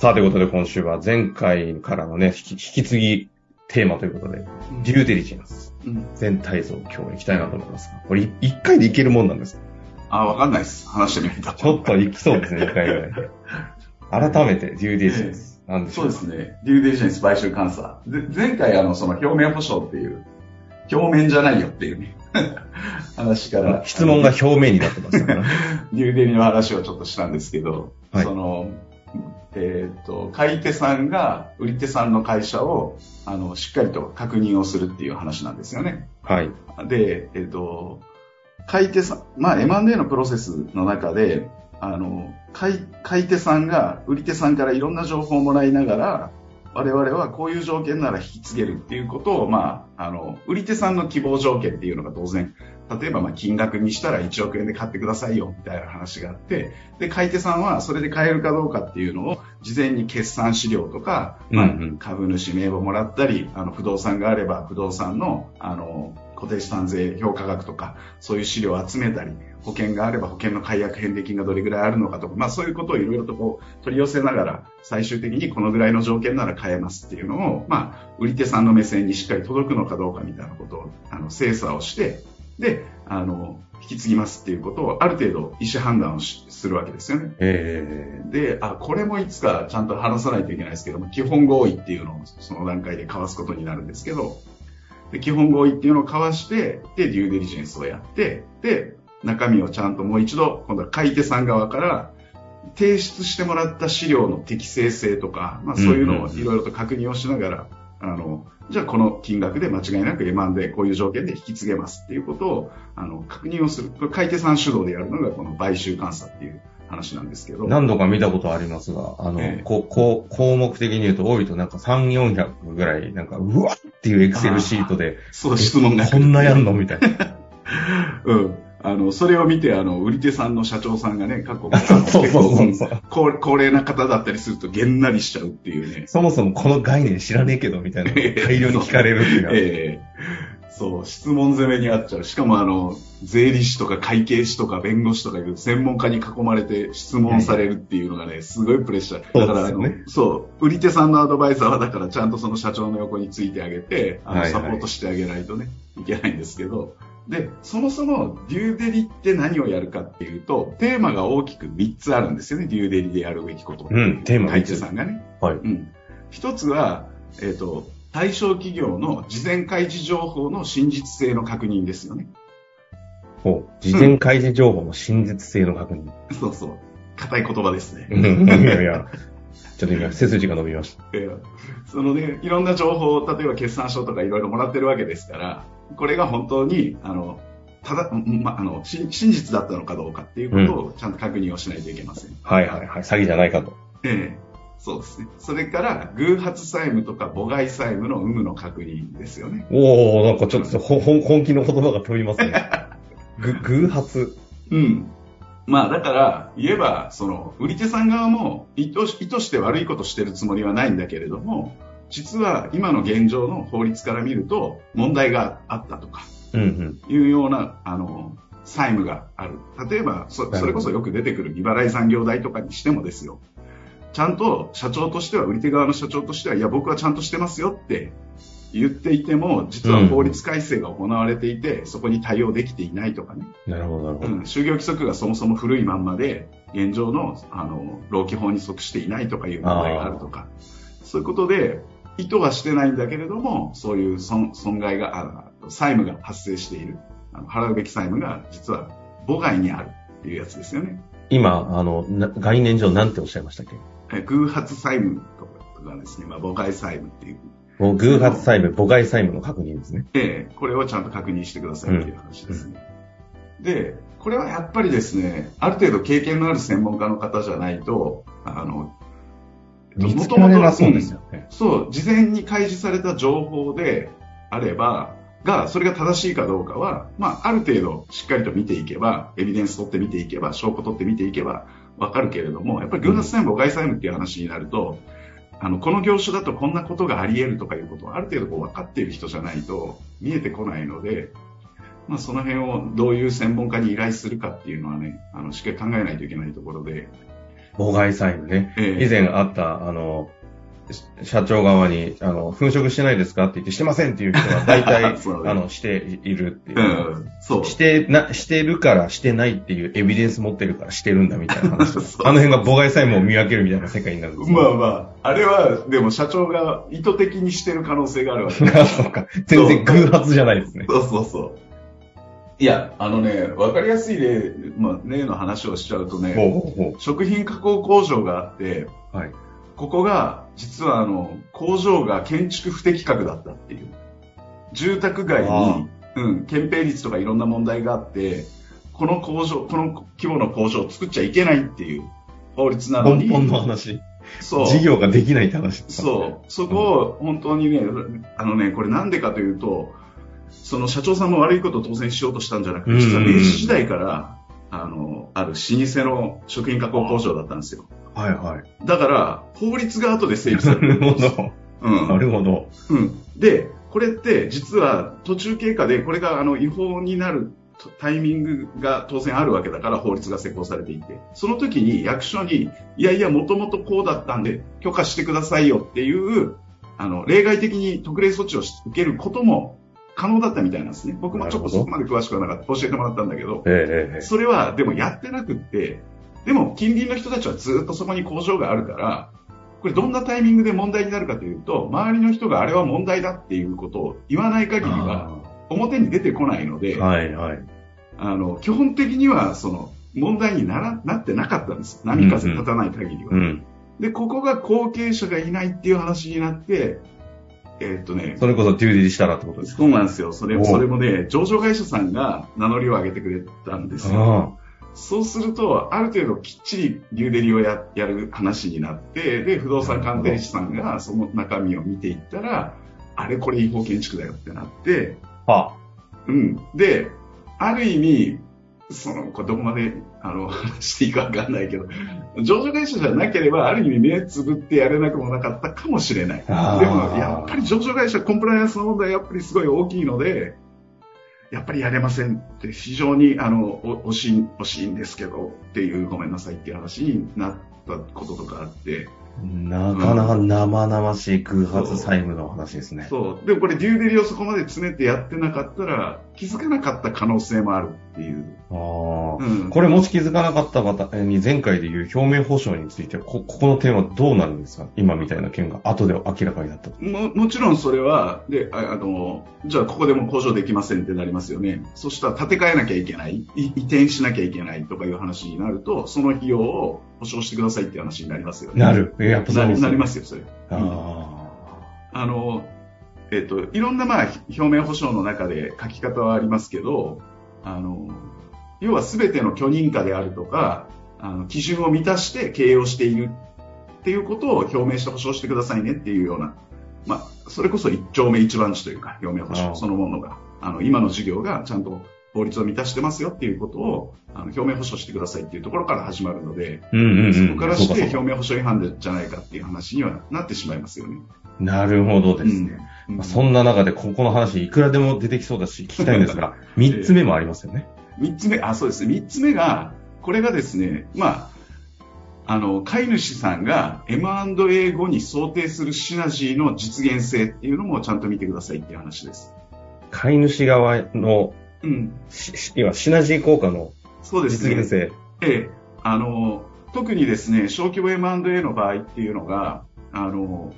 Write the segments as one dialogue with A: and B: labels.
A: さあ、ということで今週は前回からのね、引き引き継ぎテーマということで、デューデリジェンス。
B: うん。
A: 全体像今日行きたいなと思いますが。これ1回でいけるもんなんですか？
B: あ、わかんないです。話してみると。
A: ちょっと行きそうですね、1回ぐらい。改めてデューデリジェンス。なんでしょ
B: そうですね。デューデリジェンス買収監査。で前回、あの、その表面保証っていう、表面じゃないよっていうね、話から。
A: 質問が表面になってましたから。
B: デューデリの話をちょっとしたんですけど、
A: はい
B: その、えっ、と、買い手さんが売り手さんの会社を、あの、しっかりと確認をするっていう話なんですよね。
A: はい。
B: で、えっ、と、買い手さん、まあ M&A のプロセスの中で、あの、買い、買い手さんが売り手さんからいろんな情報をもらいながら、我々はこういう条件なら引き継げるっていうことを、まあ、あの、売り手さんの希望条件っていうのが当然、例えば、まあ、金額にしたら1億円で買ってくださいよ、みたいな話があって、で、買い手さんはそれで買えるかどうかっていうのを、事前に決算資料とか、まあ株主名簿をもらったり、あの、不動産があれば、不動産の、あの、固定資産税評価額とか、そういう資料を集めたり、保険があれば保険の解約返礼金がどれぐらいあるのかとか、まあそういうことをいろいろとこう取り寄せながら、最終的にこのぐらいの条件なら買えますっていうのを、まあ、売り手さんの目線にしっかり届くのかどうかみたいなことを、あの、精査をして、で、あの、引き継ぎますっていうことをある程度意思判断をしするわけですよね。
A: え
B: で、あ、これもいつかちゃんと話さないといけないですけども、基本合意っていうのをその段階で交わすことになるんですけど、で基本合意っていうのを交わして、で、デューデリジェンスをやって、で、中身をちゃんともう一度、今度は買い手さん側から、提出してもらった資料の適正性とか、まあそういうのをいろいろと確認をしながら、あの、じゃあこの金額で間違いなく M&A こういう条件で引き継げますっていうことを、あの、確認をする。買い手さん主導でやるのがこの買収監査っていう話なんですけど。
A: 何度か見たことありますが、あの、
B: ええ
A: ここう項目的に言うと多いとなんか3、400ぐらい、なんか、うわっっていうエクセルシートで、
B: そう、質問が来
A: こ
B: る
A: んなやんの？みたいな。
B: うん。あの、それを見て、あの、売り手さんの社長さんがね、過去、
A: そうそうそう
B: 高高齢な方だったりすると、げんなりしちゃうっていうね。
A: そもそもこの概念知らねえけど、みたいな。大量に聞かれるっていう
B: えそう、質問攻めにあっちゃう。しかも、あの、税理士とか会計士とか弁護士とかいう専門家に囲まれて質問されるっていうのがね、すごいプレッシャー。だから、
A: ね
B: そう、売り手さんのアドバイザーは、だからちゃんとその社長の横についてあげて、あの、サポートしてあげないとね、いけないんですけど、で、そもそもデューデリって何をやるかっていうと、テーマが大きく3つあるんですよね、デューデリでやるべきこと。
A: うんテーマが
B: 会計さんがね。
A: はい。
B: うん。一つは、えっ、と、対象企業の事前開示情報の真実性の確認ですよね。
A: ほう。事前開示情報の真実性の確認。
B: そうそう。硬い言葉ですね。
A: うん。いやいや、ちょっと今、背筋が伸びました。
B: えーそのね、いろんな情報を、例えば決算書とかいろいろもらってるわけですから、これが本当に、あの、ただ、んま、あの、し真実だったのかどうかっていうことをちゃんと確認をしないといけません。
A: はいはいはい。詐欺じゃないかと。
B: ええそうですね。それから、偶発債務とか母外債務の有無の確認ですよね。
A: おー、なんかちょっと 本気の言葉が飛びますね。ぐ、偶発？
B: うん。まあだから、言えば、その、売り手さん側も意図し意図して悪いことしてるつもりはないんだけれども、実は今の現状の法律から見ると問題があったとか。いうような、あの、債務がある。例えば、そそれこそよく出てくる未払い残業代とかにしてもですよ。ちゃんと社長としては、売り手側の社長としては、いや、僕はちゃんとしてますよって言っていても、実は法律改正が行われていて、そこに対応できていないとかね。
A: なるほどなるほど。
B: うん、就業規則がそもそも古いまんまで、現状の、あの、労基法に即していないとかいう問題があるとか、そういうことで、意図はしてないんだけれども、そういう損損害が、あ債務が発生している。あの払うべき債務が実は母外にあるっていうやつですよね。
A: 今、あの、な概念上なんておっしゃいましたっけ？
B: え偶発債務とかですね、まあ、母外債務っていう。
A: もう偶発債務、母外債務の確認ですね。
B: ええこれをちゃんと確認してくださいっていう話ですね。で、これはやっぱりですね、ある程度経験のある専門家の方じゃないと、あの、
A: 見つけられなそうですよね。
B: そう、事前に開示された情報であれば、が、それが正しいかどうかは、まあ、ある程度しっかりと見ていけば、エビデンス取って見ていけば、証拠取って見ていけば、わかるけれども、やっぱり偶発債務、誤解債務っていう話になると、あの、この業種だとこんなことがあり得るとかいうことをある程度こう分かっている人じゃないと見えてこないので、まあ、その辺をどういう専門家に依頼するかっていうのはね、あの、しっかり考えないといけないところで。
A: 妨害債務ね。
B: ええ
A: 以前あった、あの、し社長側に、あの、粉飾してないですか？って言って、してませんっていう人は大体、あの、しているっていうう。
B: ん、そう。
A: してな、してるからしてないっていうエビデンス持ってるからしてるんだみたいな話 あの辺が妨害債務を見分けるみたいな世界になるんです
B: まあまあ、あれは、でも社長が意図的にしてる可能性があるわけ
A: あ、そうか。全然偶発じゃないですね。
B: そうそうそう。いや、あのね、わかりやすい例、まあ、例の話をしちゃうとね、
A: ほうほうほ
B: 食品加工工場があって、
A: う。はい。
B: ここが、実はあの、工場が建築不適格だったっていう。住宅街
A: あ
B: に、うん、憲兵率とかいろんな問題があって、この工場、この規模の工場を作っちゃいけないっていう法律なのに、
A: 根本の話。
B: そう。
A: 事業ができないって話
B: そう。そこを本当にね、あのね、これなんでかというと、その社長さんも悪いことを当然しようとしたんじゃなく
A: うん
B: て、実は明治時代から、あの、ある老舗の食品加工工場だったんですよ。
A: はいはい。
B: だから、法律が後で整備さ
A: な
B: れる
A: るほど。
B: うん。
A: なるほど。
B: うん。で、これって実は途中経過でこれがあの違法になるタイミングが当然あるわけだから法律が施行されていて、その時に役所に、いやいや、もともとこうだったんで許可してくださいよっていう、あの、例外的に特例措置をし受けることも可能だったみたいなんですね。僕もちょっとそこまで詳しくはなかった。教えてもらったんだけど、
A: ええええ
B: それはでもやってなくって、でも近隣の人たちはずっとそこに工場があるから、これどんなタイミングで問題になるかというと、周りの人があれは問題だっていうことを言わない限りは表に出てこないので、
A: はいはい。
B: あの、基本的にはその問題にならなってなかったんです。波風立たない限りは。
A: うん。
B: で、ここが後継者がいないっていう話になって、えーっとね、
A: それこそデューリしたらってことですか？
B: そうなんですよ。それそれもね、上場会社さんが名乗りを上げてくれたんですよ。
A: あ
B: そうすると、ある程度きっちりデューデリをややる話になって、で、不動産鑑定士さんがその中身を見ていったら、あれこれ違法建築だよってなって、
A: あ。は
B: うん。で、ある意味、その、これどこまで、あの、話していいかわかんないけど、上場会社じゃなければ、ある意味目つぶってやれなくもなかったかもしれない。でも、やっぱり上場会社コンプライアンスの問題やっぱりすごい大きいので、やっぱりやれませんって非常にあのお惜しい惜しいんですけどっていうごめんなさいっていう話になったこととかあって、
A: なかなか生々しい偶発債務の話ですね。
B: そう。でもこれデューデリをそこまで詰めてやってなかったら気づかなかった可能性もあるっていう。
A: ああ。
B: うん。
A: これもし気づかなかった方に前回で言う表面保証についてこ、ここの点はどうなるんですか？今みたいな件が後で明らかになったと。
B: ももちろんそれは、で、ああの、じゃあここでも工場できませんってなりますよね。そしたら建て替えなきゃいけない、い移転しなきゃいけないとかいう話になると、その費用を保証してくださいって話になりますよね。
A: なる。やっぱそうです
B: ななりますよ、それ。
A: あ
B: あの、えっ、と、いろんなまあ、表面保証の中で書き方はありますけど、あの、要は全ての許認可であるとか、あの、基準を満たして経営をしているっていうことを表明して保証してくださいねっていうような、まあ、それこそ一丁目一番地というか、表面保証そのものが、あの、今の事業がちゃんと法律を満たしてますよっていうことを、あの、表面保証してくださいっていうところから始まるので、
A: うんうんうん。
B: そこからして表面保証違反でじゃないかっていう話にはなってしまいますよね。
A: なるほどですね。
B: うん
A: まあ、そんな中でここの話いくらでも出てきそうだし聞きたいんですが、三つ目もありますよね。
B: 三つ目、あ、そうですね。三つ目が、これがですね、まあ、あの、飼い主さんが M&A 後に想定するシナジーの実現性っていうのもちゃんと見てくださいっていう話です。
A: 飼い主側の、
B: うん。
A: しし要はシナジー効果の
B: そうですね。
A: 実現性。
B: ええ。あの、特にですね、小規模 M&A の場合っていうのが、あの、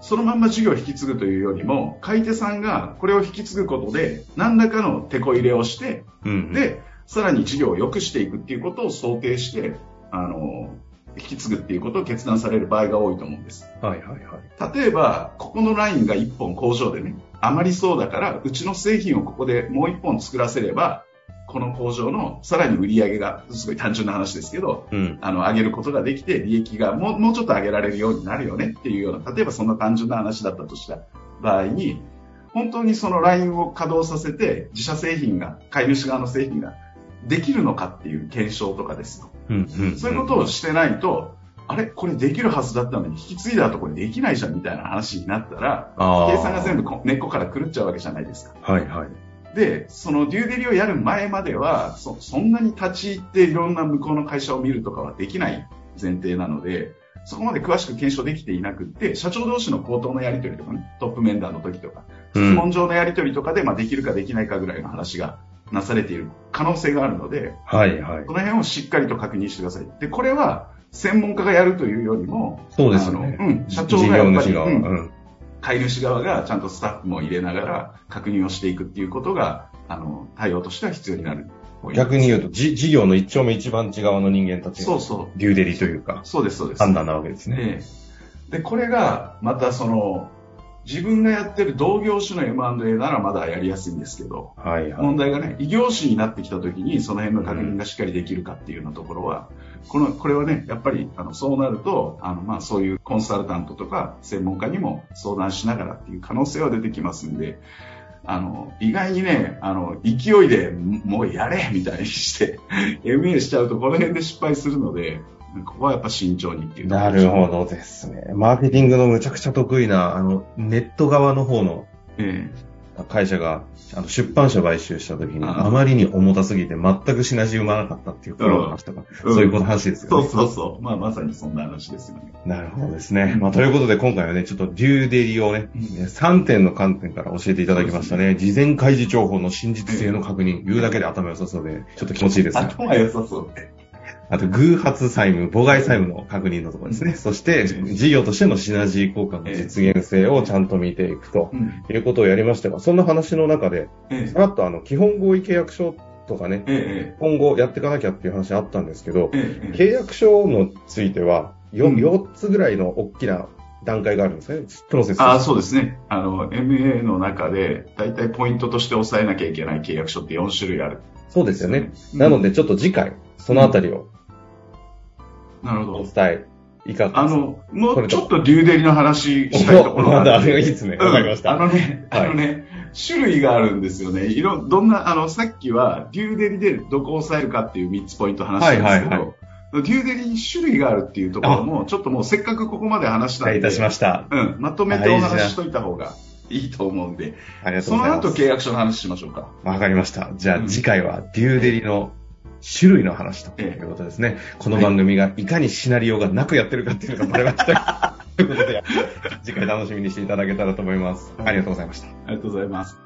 B: そのまんま事業を引き継ぐというよりも、買い手さんがこれを引き継ぐことで、何らかの手こ入れをして、
A: うん
B: で、さらに事業を良くしていくっていうことを想定して、あの、引き継ぐっていうことを決断される場合が多いと思うんです。
A: はいはいはい。
B: 例えば、ここのラインが1本工場でね、余りそうだから、うちの製品をここでもう1本作らせれば、この工場のさらに売り上げが、すごい単純な話ですけど、
A: うん。
B: あの、上げることができて、利益がもう、もうちょっと上げられるようになるよねっていうような、例えばそんな単純な話だったとした場合に、本当にそのラインを稼働させて、自社製品が、買い主側の製品ができるのかっていう検証とかですと。
A: うん。うん。
B: そういうことをしてないと、あれこれできるはずだったのに引き継いだとこれできないじゃんみたいな話になったら。計算が全部こ根っこから狂っちゃうわけじゃないですか。
A: はいはい。
B: で、そのデューデリをやる前までは、そそんなに立ち入っていろんな向こうの会社を見るとかはできない前提なので、そこまで詳しく検証できていなくって、社長同士の口頭のやり取りとかね、トップ面談の時とか、質
A: うん。
B: 問上のやり取りとかで、まあ、できるかできないかぐらいの話がなされている可能性があるので、
A: はいはい
B: こ。の辺をしっかりと確認してください。で、これは専門家がやるというよりも、
A: そうですよね
B: うん、社長
A: 事
B: がやっぱり、う
A: んん。
B: 買い主側がちゃんとスタッフも入れながら確認をしていくっていうことが、あの、対応としては必要になる。
A: 逆に言うと、じ事業の一丁目一番地側の人間たちが、
B: そうそう。
A: デューデリというか、
B: そうです、そうです。
A: 判断なわけですね。
B: ええで、これが、またその、自分がやってる同業種の M&A ならまだやりやすいんですけど、
A: はいはい。
B: 問題がね、異業種になってきた時にその辺の確認がしっかりできるかっていうようなところは、この、これはね、やっぱり、あの、そうなると、あの、まあ、そういうコンサルタントとか専門家にも相談しながらっていう可能性は出てきますんで、あの、意外にね、あの、勢いでもうやれみたいにして、MA しちゃうとこの辺で失敗するので、ここはやっぱ慎重にっていう
A: なるほどですね。マーケティングのむちゃくちゃ得意な、あの、ネット側の方の
B: え
A: 会社が、あの、出版社買収した時に、
B: あ
A: まりに重たすぎて全くシナジー生まなかったっていう苦労の話とか、
B: うん
A: そういうこと話です
B: えそう
A: よね。
B: そうそう。まあ、まさにそんな話ですよね。
A: なるほどですね。まあ、ということで今回はね、ちょっとデューデリをね、
B: うん
A: 3点の観点から教えていただきましたね。事前開示情報の真実性の確認、言うだけで頭良さそうで、ちょっと気持ちいいですね。
B: 頭良さそうで。
A: あと、偶発債務、妨害債務の確認のところですね。そして、事業としてのシナジー効果の実現性をちゃんと見ていくと
B: うん。
A: いうことをやりましたが、そんな話の中で、
B: え
A: さらっとあの、基本合意契約書とかね、
B: え、え
A: 今後やっていかなきゃっていう話あったんですけど、契約書のついては、よ
B: うん
A: 4つぐらいの大きな段階があるんですね。プロセス
B: ああ、そうですね。あの、MA の中で、だいたいポイントとして押さえなきゃいけない契約書って4種類ある。
A: そうですよね。
B: うん
A: なので、ちょっと次回、そのあたりをお
B: なるほど。
A: 伝え、いかが
B: あの、もうちょっとデューデリの話したいところが
A: まだ、
B: あって
A: いいですね。わかりました。
B: うんあのね、
A: はい
B: あのね、種類があるんですよね。いろ、どんな、あの、さっきは、デューデリでどこを抑えるかっていう3つポイント話したんですけど、
A: はいはい
B: デューデリに種類があるっていうところも、ちょっともうせっかくここまで話したんで、
A: いたしました。
B: うん、まとめてお話ししといた方がいいと思うんで、
A: ありがとう
B: その
A: ございます。
B: 後契約書の話しましょうか。
A: わかりました。じゃあ
B: うん
A: 次回はデューデリの種類の話ということですね。この番組がいかにシナリオがなくやってるかっていうのがバレました。ということで、次回楽しみにしていただけたらと思います。ありがとうございました。
B: ありがとうございます。